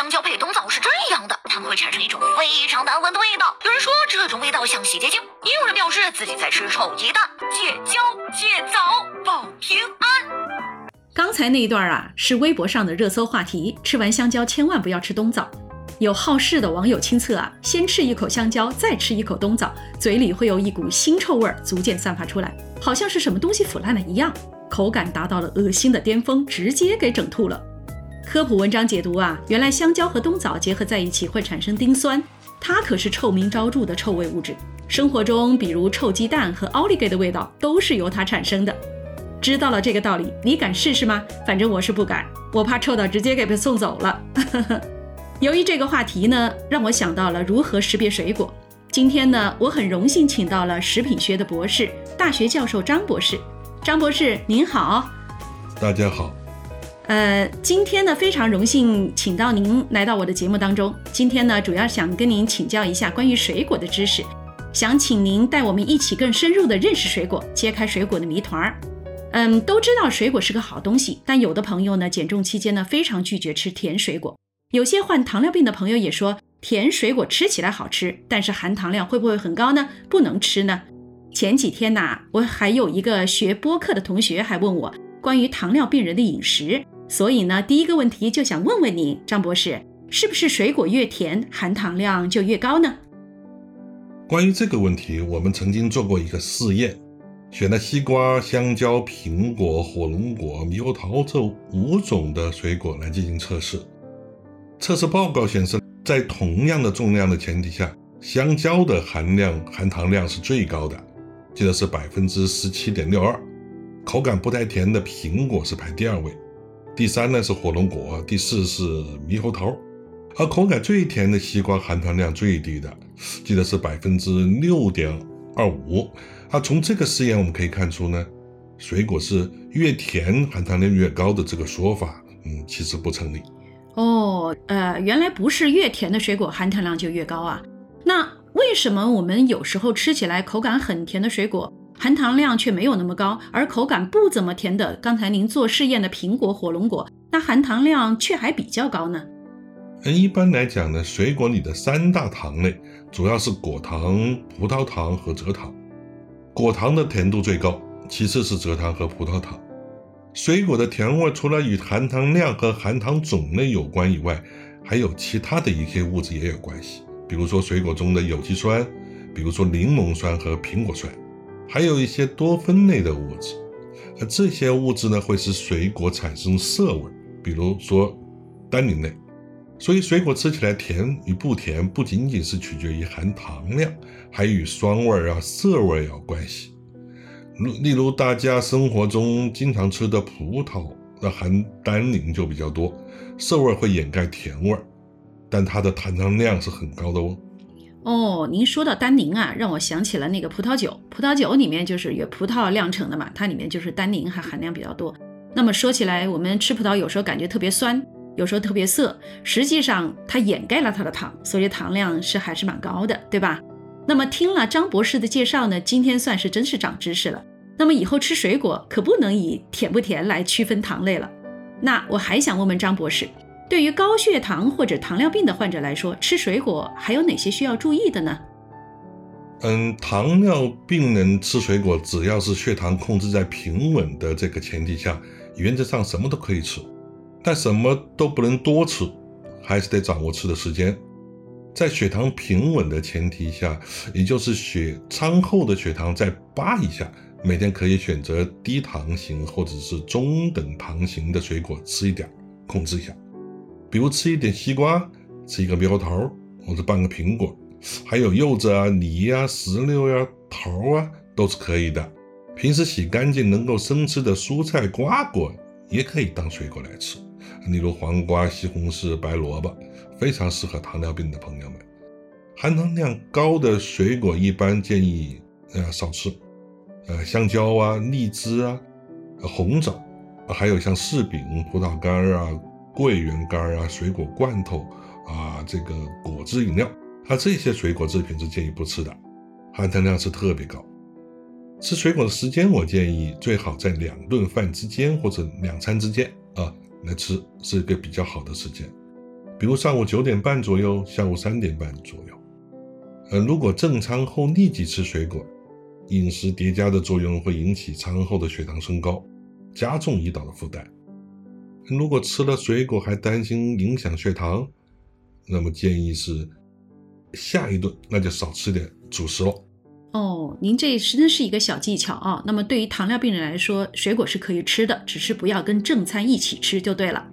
香蕉配冬枣是这样的，它们会产生一种非常难闻的味道。有人说这种味道像洗洁精，也有人表示自己在吃臭鸡蛋。戒骄戒枣保平安。刚才那一段啊，是微博上的热搜话题。吃完香蕉千万不要吃冬枣。有好事的网友亲测啊，先吃一口香蕉，再吃一口冬枣，嘴里会有一股腥臭味逐渐散发出来，好像是什么东西腐烂了一样，口感达到了恶心的巅峰，直接给整吐了。科普文章解读啊，原来香蕉和冬枣结合在一起会产生丁酸，它可是臭名昭著的臭味物质。生活中，比如臭鸡蛋和奥利给的味道都是由它产生的。知道了这个道理，你敢试试吗？反正我是不敢，我怕臭到直接给被送走了。由于这个话题呢，让我想到了如何识别水果。今天呢，我很荣幸请到了食品学的博士、大学教授张博士。张博士您好，大家好。呃，今天呢非常荣幸请到您来到我的节目当中。今天呢，主要想跟您请教一下关于水果的知识，想请您带我们一起更深入的认识水果，揭开水果的谜团儿。嗯，都知道水果是个好东西，但有的朋友呢，减重期间呢非常拒绝吃甜水果。有些患糖尿病的朋友也说，甜水果吃起来好吃，但是含糖量会不会很高呢？不能吃呢？前几天呐，我还有一个学播客的同学还问我关于糖尿病人的饮食，所以呢，第一个问题就想问问你，张博士，是不是水果越甜，含糖量就越高呢？关于这个问题，我们曾经做过一个试验，选了西瓜、香蕉、苹果、火龙果、猕猴桃这五种的水果来进行测试。测试报告显示，在同样的重量的前提下，香蕉的含量含糖量是最高的，记得是百分之十七点六二。口感不太甜的苹果是排第二位，第三呢是火龙果，第四是猕猴桃。而口感最甜的西瓜含糖量最低的，记得是百分之六点二五。啊，从这个实验我们可以看出呢，水果是越甜含糖量越高的这个说法，嗯，其实不成立。哦，呃，原来不是越甜的水果含糖量就越高啊？那为什么我们有时候吃起来口感很甜的水果含糖量却没有那么高，而口感不怎么甜的刚才您做试验的苹果、火龙果，那含糖量却还比较高呢？嗯，一般来讲呢，水果里的三大糖类主要是果糖、葡萄糖和蔗糖，果糖的甜度最高，其次是蔗糖和葡萄糖。水果的甜味除了与含糖量和含糖种类有关以外，还有其他的一些物质也有关系，比如说水果中的有机酸，比如说柠檬酸和苹果酸，还有一些多酚类的物质。而这些物质呢，会使水果产生涩味，比如说单宁类。所以，水果吃起来甜与不甜，不仅仅是取决于含糖量，还与酸味啊、涩味有关系。例如，大家生活中经常吃的葡萄，那含单宁就比较多，涩味会掩盖甜味，但它的含糖量是很高的哦。哦，您说到单宁啊，让我想起了那个葡萄酒。葡萄酒里面就是有葡萄酿成的嘛，它里面就是单宁还含量比较多。那么说起来，我们吃葡萄有时候感觉特别酸，有时候特别涩，实际上它掩盖了它的糖，所以糖量是还是蛮高的，对吧？那么听了张博士的介绍呢，今天算是真是长知识了。那么以后吃水果可不能以甜不甜来区分糖类了。那我还想问问张博士，对于高血糖或者糖尿病的患者来说，吃水果还有哪些需要注意的呢？嗯，糖尿病人吃水果，只要是血糖控制在平稳的这个前提下，原则上什么都可以吃，但什么都不能多吃，还是得掌握吃的时间。在血糖平稳的前提下，也就是血餐后的血糖在八以下。每天可以选择低糖型或者是中等糖型的水果吃一点，控制一下。比如吃一点西瓜，吃一个猕猴桃或者半个苹果，还有柚子啊、梨呀、石榴呀、桃啊都是可以的。平时洗干净能够生吃的蔬菜瓜果也可以当水果来吃，例如黄瓜、西红柿、白萝卜，非常适合糖尿病的朋友们。含糖量高的水果一般建议呃少吃。呃，香蕉啊，荔枝啊，红枣，还有像柿饼、葡萄干啊、桂圆干啊、水果罐头啊，这个果汁饮料，它这些水果制品是建议不吃的，含糖量是特别高。吃水果的时间，我建议最好在两顿饭之间或者两餐之间啊来吃，是一个比较好的时间。比如上午九点半左右，下午三点半左右。呃，如果正餐后立即吃水果，饮食叠加的作用会引起餐后的血糖升高，加重胰岛的负担。如果吃了水果还担心影响血糖，那么建议是下一顿那就少吃点主食了。哦，您这真是一个小技巧啊。那么对于糖尿病人来说，水果是可以吃的，只是不要跟正餐一起吃就对了。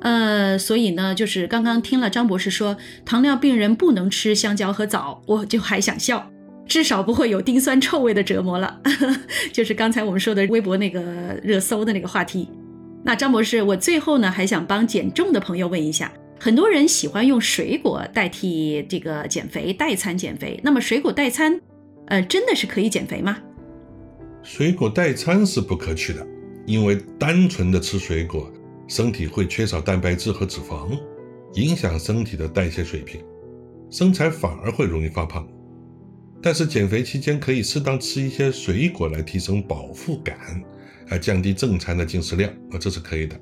呃，所以呢，就是刚刚听了张博士说，糖尿病人不能吃香蕉和枣，我就还想笑，至少不会有丁酸臭味的折磨了。就是刚才我们说的微博那个热搜的那个话题。那张博士，我最后呢还想帮减重的朋友问一下，很多人喜欢用水果代替这个减肥代餐减肥，那么水果代餐，呃，真的是可以减肥吗？水果代餐是不可取的，因为单纯的吃水果。身体会缺少蛋白质和脂肪，影响身体的代谢水平，身材反而会容易发胖。但是减肥期间可以适当吃一些水果来提升饱腹感，来降低正餐的进食量，啊，这是可以的。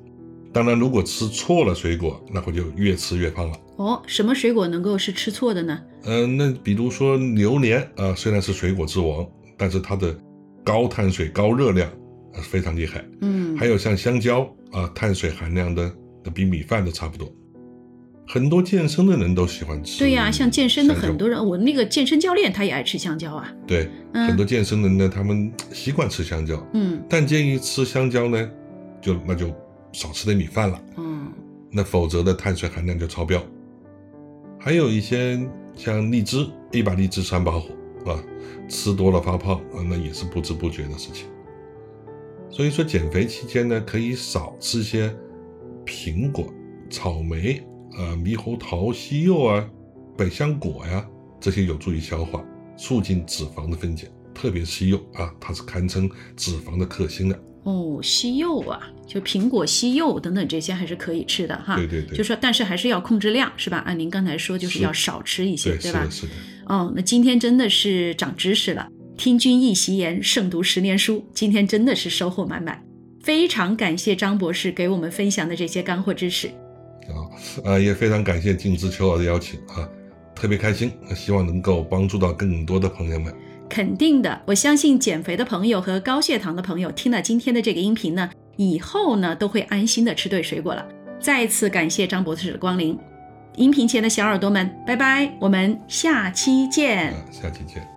当然，如果吃错了水果，那会就越吃越胖了。哦，什么水果能够是吃错的呢？嗯，那比如说榴莲啊，虽然是水果之王，但是它的高碳水、高热量。啊非常厉害，嗯，还有像香蕉啊，碳水含量的的比米饭都差不多。很多健身的人都喜欢吃。对呀，像健身的很多人，我那个健身教练他也爱吃香蕉啊。对，很多健身人呢，他们习惯吃香蕉，嗯，但建议吃香蕉呢，就那就少吃点米饭了，嗯，那否则的碳水含量就超标。还有一些像荔枝，一把荔枝三把火啊，吃多了发胖啊，那也是不知不觉的事情。所以说，减肥期间呢，可以少吃些苹果、草莓、啊猕猴桃、西柚啊、百香果呀，这些有助于消化，促进脂肪的分解。特别西柚啊，它是堪称脂肪的克星的。哦，西柚啊，就苹果、西柚等等这些还是可以吃的哈。对对对。就说，但是还是要控制量，是吧？按您刚才说，就是要少吃一些，对吧？是的。哦，那今天真的是长知识了。听君一席言，胜读十年书。今天真的是收获满满，非常感谢张博士给我们分享的这些干货知识。啊，呃，也非常感谢静之秋老的邀请啊，特别开心，希望能够帮助到更多的朋友们。肯定的，我相信减肥的朋友和高血糖的朋友听了今天的这个音频呢，以后呢都会安心的吃对水果了。再次感谢张博士的光临，音频前的小耳朵们，拜拜，我们下期见。下期见。